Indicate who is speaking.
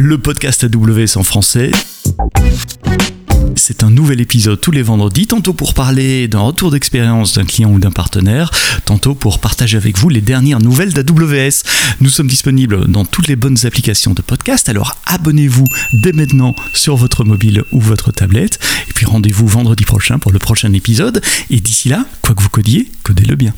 Speaker 1: le podcast AWS en français. C'est un nouvel épisode tous les vendredis, tantôt pour parler d'un retour d'expérience d'un client ou d'un partenaire, tantôt pour partager avec vous les dernières nouvelles d'AWS. Nous sommes disponibles dans toutes les bonnes applications de podcast, alors abonnez-vous dès maintenant sur votre mobile ou votre tablette, et puis rendez-vous vendredi prochain pour le prochain épisode, et d'ici là, quoi que vous codiez, codez-le bien.